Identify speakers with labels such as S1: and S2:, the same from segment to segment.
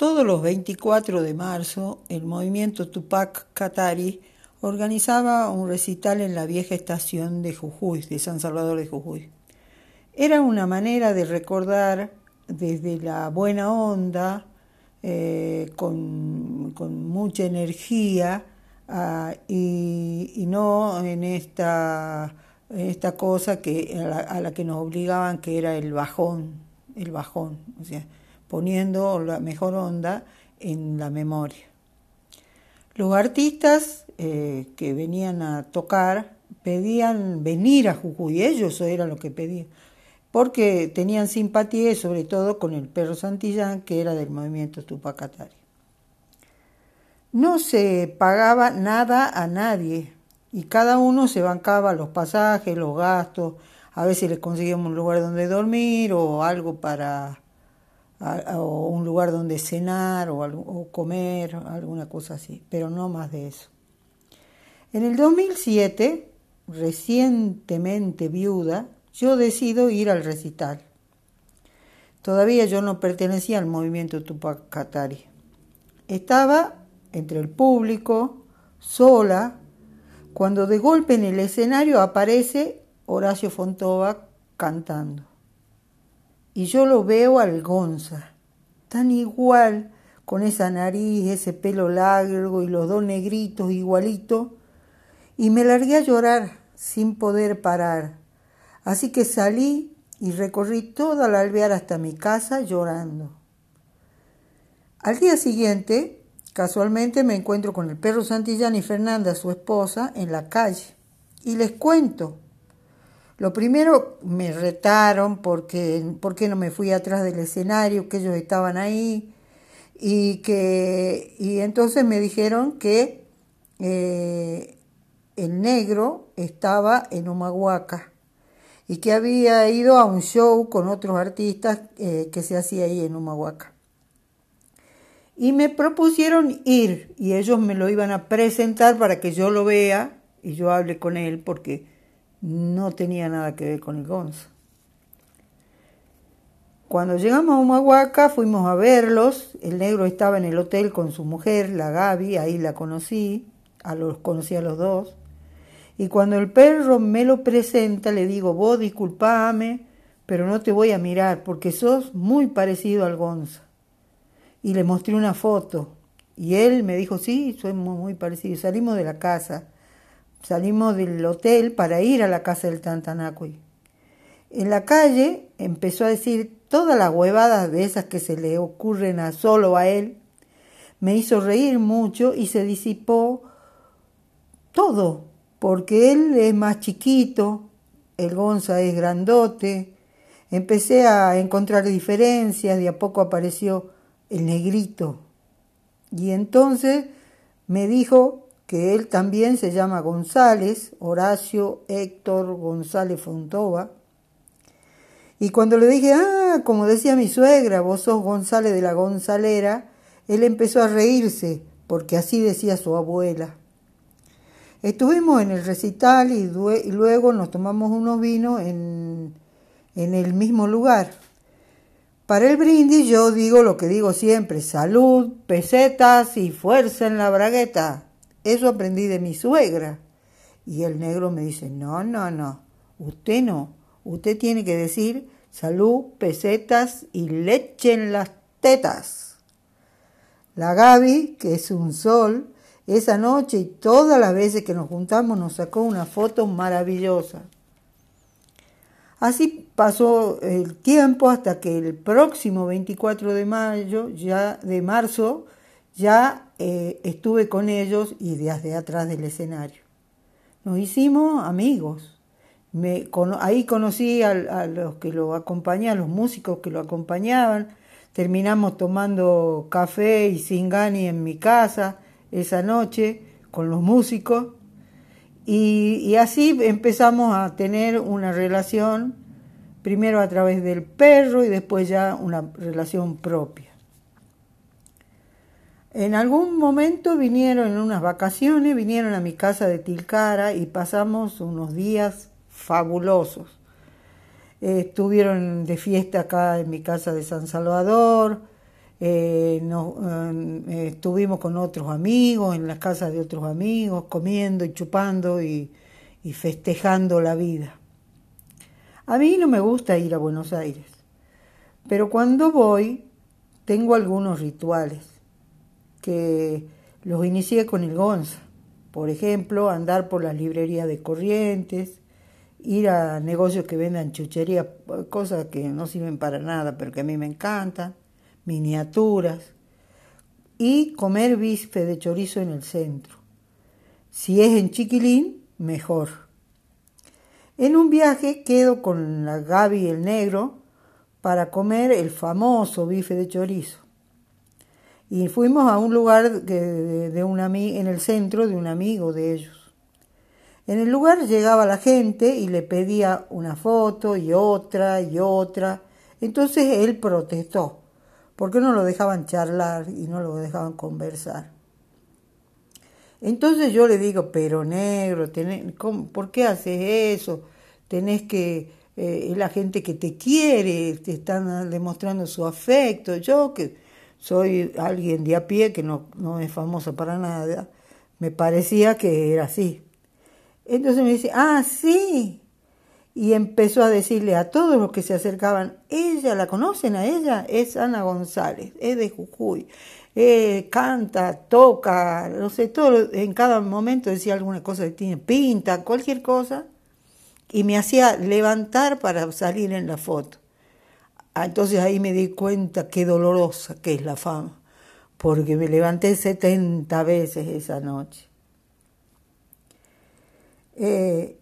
S1: Todos los 24 de marzo, el movimiento Tupac Katari organizaba un recital en la vieja estación de Jujuy, de San Salvador de Jujuy. Era una manera de recordar desde la buena onda, eh, con, mucha energía ah, y, no en esta, esta cosa que, a la, que nos obligaban que era el bajón, el bajón, o sea, poniendo la mejor onda en la memoria. Los artistas eh, que venían a tocar pedían venir a Jujuy, ellos era lo que pedían porque tenían simpatía sobre todo con el perro Santillán, que era del movimiento Tupacatari. No se pagaba nada a nadie y cada uno se bancaba los pasajes, los gastos, a veces les conseguíamos un lugar donde dormir o algo para, o un lugar donde cenar o, comer, alguna cosa así, pero no más de eso. En el 2007, recientemente viuda, yo decido ir al recital. Todavía yo no pertenecía al movimiento Tupac Katari. Estaba entre el público, sola, cuando de golpe en el escenario aparece Horacio Fontova cantando. Y yo lo veo al Gonza, tan igual, con esa nariz, ese pelo largo y los dos negritos igualitos, y me largué a llorar sin poder parar Así que salí y recorrí toda la alvear hasta mi casa llorando. Al día siguiente, casualmente me encuentro con el perro Santillán y Fernanda, su esposa, en la calle. Y les cuento. Lo primero me retaron porque no me fui atrás del escenario, que ellos estaban ahí. Y que y entonces me dijeron que eh, el negro estaba en Humahuaca y que había ido a un show con otros artistas eh, que se hacía ahí en Humahuaca. Y me propusieron ir y ellos me lo iban a presentar para que yo lo vea y yo hable con él porque no tenía nada que ver con el Gonzo. Cuando llegamos a Humahuaca fuimos a verlos, el negro estaba en el hotel con su mujer, la Gaby, ahí la conocí, a los conocí a los dos. Y cuando el perro me lo presenta, le digo, vos disculpame, pero no te voy a mirar porque sos muy parecido al Gonza. Y le mostré una foto. Y él me dijo, sí, soy muy, parecido. Salimos de la casa, salimos del hotel para ir a la casa del Tantanacui. En la calle empezó a decir todas las huevadas de esas que se le ocurren a solo a él. Me hizo reír mucho y se disipó todo, porque él es más chiquito, el Gonza es grandote. Empecé a encontrar diferencias, de a poco apareció el negrito. Y entonces me dijo que él también se llama González, Horacio Héctor González Fontova. Y cuando le dije, ah, como decía mi suegra, vos sos González de la Gonzalera, él empezó a reírse, porque así decía su abuela. Estuvimos en el recital y, luego nos tomamos unos vinos en, en el mismo lugar. Para el brindis yo digo lo que digo siempre, salud, pesetas y fuerza en la bragueta. Eso aprendí de mi suegra. Y el negro me dice, no, no, no, usted no, usted tiene que decir salud, pesetas y leche en las tetas. La Gaby, que es un sol, esa noche y todas las veces que nos juntamos nos sacó una foto maravillosa. Así pasó el tiempo hasta que el próximo 24 de mayo, ya de marzo, ya eh, estuve con ellos y desde atrás del escenario. Nos hicimos amigos. Me, ahí conocí a, a, los que lo acompañaban, los músicos que lo acompañaban. Terminamos tomando café y singani en mi casa esa noche con los músicos y, así empezamos a tener una relación, primero a través del perro y después ya una relación propia. En algún momento vinieron en unas vacaciones, vinieron a mi casa de Tilcara y pasamos unos días fabulosos. estuvieron de fiesta acá en mi casa de San Salvador, eh, eh, estuvimos con otros amigos, en las casas de otros amigos, comiendo y chupando y festejando la vida. A mí no me gusta ir a Buenos Aires, pero cuando voy tengo algunos rituales que los inicié con el Gonza. Por ejemplo, andar por las librerías de Corrientes, ir a negocios que vendan chuchería, cosas que no sirven para nada, pero que a mí me encantan, miniaturas, y comer bife de chorizo en el centro. Si es en Chiquilín, mejor. En un viaje quedo con la Gaby y el negro para comer el famoso bife de chorizo. Y fuimos a un lugar de, de un en el centro de un amigo de ellos. En el lugar llegaba la gente y le pedía una foto y otra y otra. Entonces él protestó, porque no lo dejaban charlar y no lo dejaban conversar. Entonces yo le digo, pero negro, ¿por qué haces eso? Tenés que, eh, la gente que te quiere, te están demostrando su afecto. Yo que soy alguien de a pie, que no, no es famoso para nada, me parecía que era así. Entonces me dice, ah, sí. Y empezó a decirle a todos los que se acercaban, ella, ¿la conocen a ella? Es Ana González, es de Jujuy. Eh, canta, toca, no sé, todo, en cada momento decía alguna cosa que tiene, pinta, cualquier cosa, y me hacía levantar para salir en la foto. Ah, entonces ahí me di cuenta qué dolorosa que es la fama, porque me levanté 70 veces esa noche. Eh,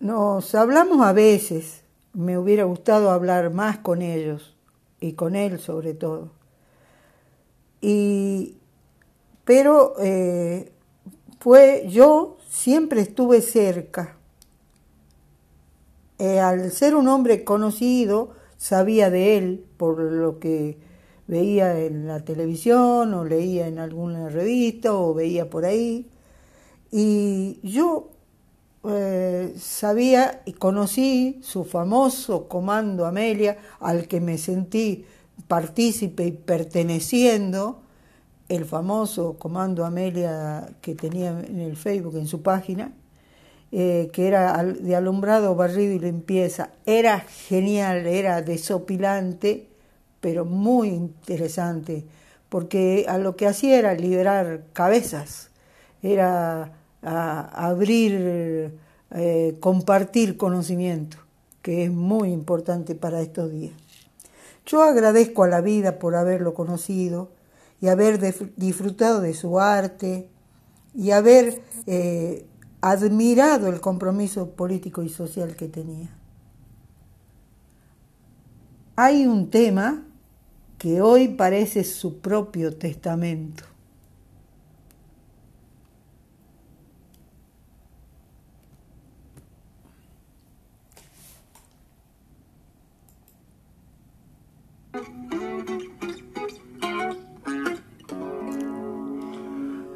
S1: nos hablamos a veces, me hubiera gustado hablar más con ellos y con él sobre todo. Y, pero eh, fue, yo siempre estuve cerca. Eh, al ser un hombre conocido, sabía de él por lo que veía en la televisión o leía en alguna revista o veía por ahí. Y yo eh, sabía y conocí su famoso comando Amelia, al que me sentí partícipe y perteneciendo, el famoso comando Amelia que tenía en el Facebook, en su página, eh, que era de alumbrado, barrido y limpieza. Era genial, era desopilante, pero muy interesante, porque a lo que hacía era liberar cabezas, era abrir, eh, compartir conocimiento, que es muy importante para estos días. Yo agradezco a la vida por haberlo conocido y haber disfrutado de su arte y haber eh, admirado el compromiso político y social que tenía. Hay un tema que hoy parece su propio testamento.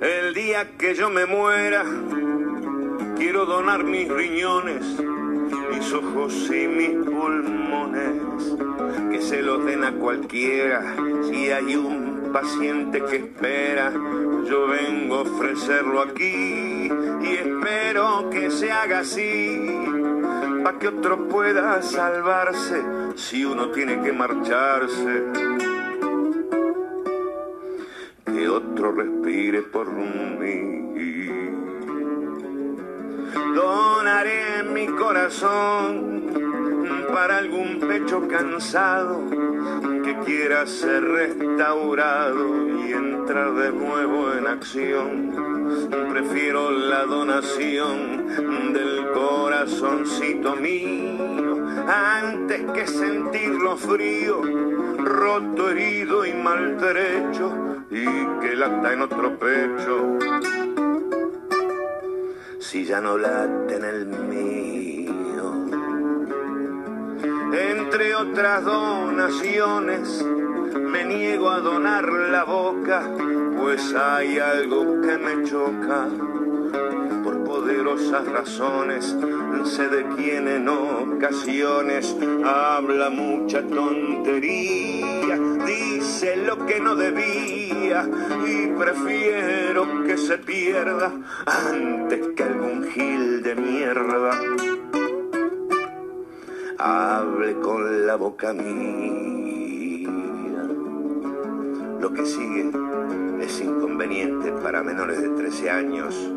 S2: El día que yo me muera, quiero donar mis riñones, mis ojos y mis pulmones, que se los den a cualquiera. Si hay un paciente que espera, yo vengo a ofrecerlo aquí y espero que se haga así, para que otro pueda salvarse si uno tiene que marcharse. Que otro respire por mí. Donaré mi corazón para algún pecho cansado que quiera ser restaurado y entrar de nuevo en acción. Prefiero la donación del corazoncito mío antes que sentirlo frío, roto, herido y maltrecho y que lata en otro pecho. Si ya no late en el mío. Entre otras donaciones, me niego a donar la boca, pues hay algo que me choca por poderosas razones sé de quién en ocasiones habla mucha tontería, dice lo que no debía y prefiero que se pierda antes que algún gil de mierda hable con la boca mía. Lo que sigue es inconveniente para menores de 13 años,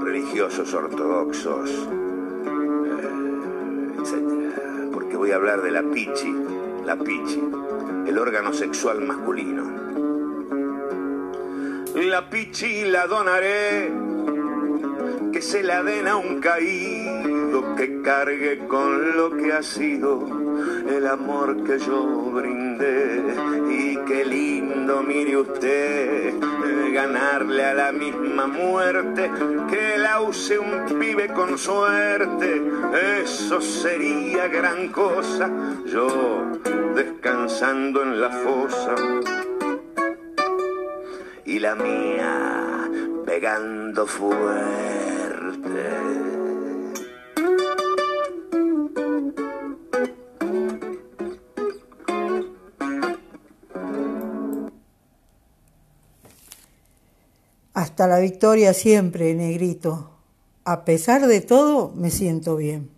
S2: religiosos ortodoxos, eh, etc. Porque voy a hablar de la pichi, la pichi, el órgano sexual masculino. La pichi la donaré, que se la den a un caído, que cargue con lo que ha sido el amor que yo brindé. Y qué lindo, mire usted, ganarle a la misma muerte, que la use un pibe con suerte. Eso sería gran cosa, yo descansando en la fosa. Y la mía pegando fuerte.
S1: Hasta la victoria siempre, negrito. A pesar de todo, me siento bien.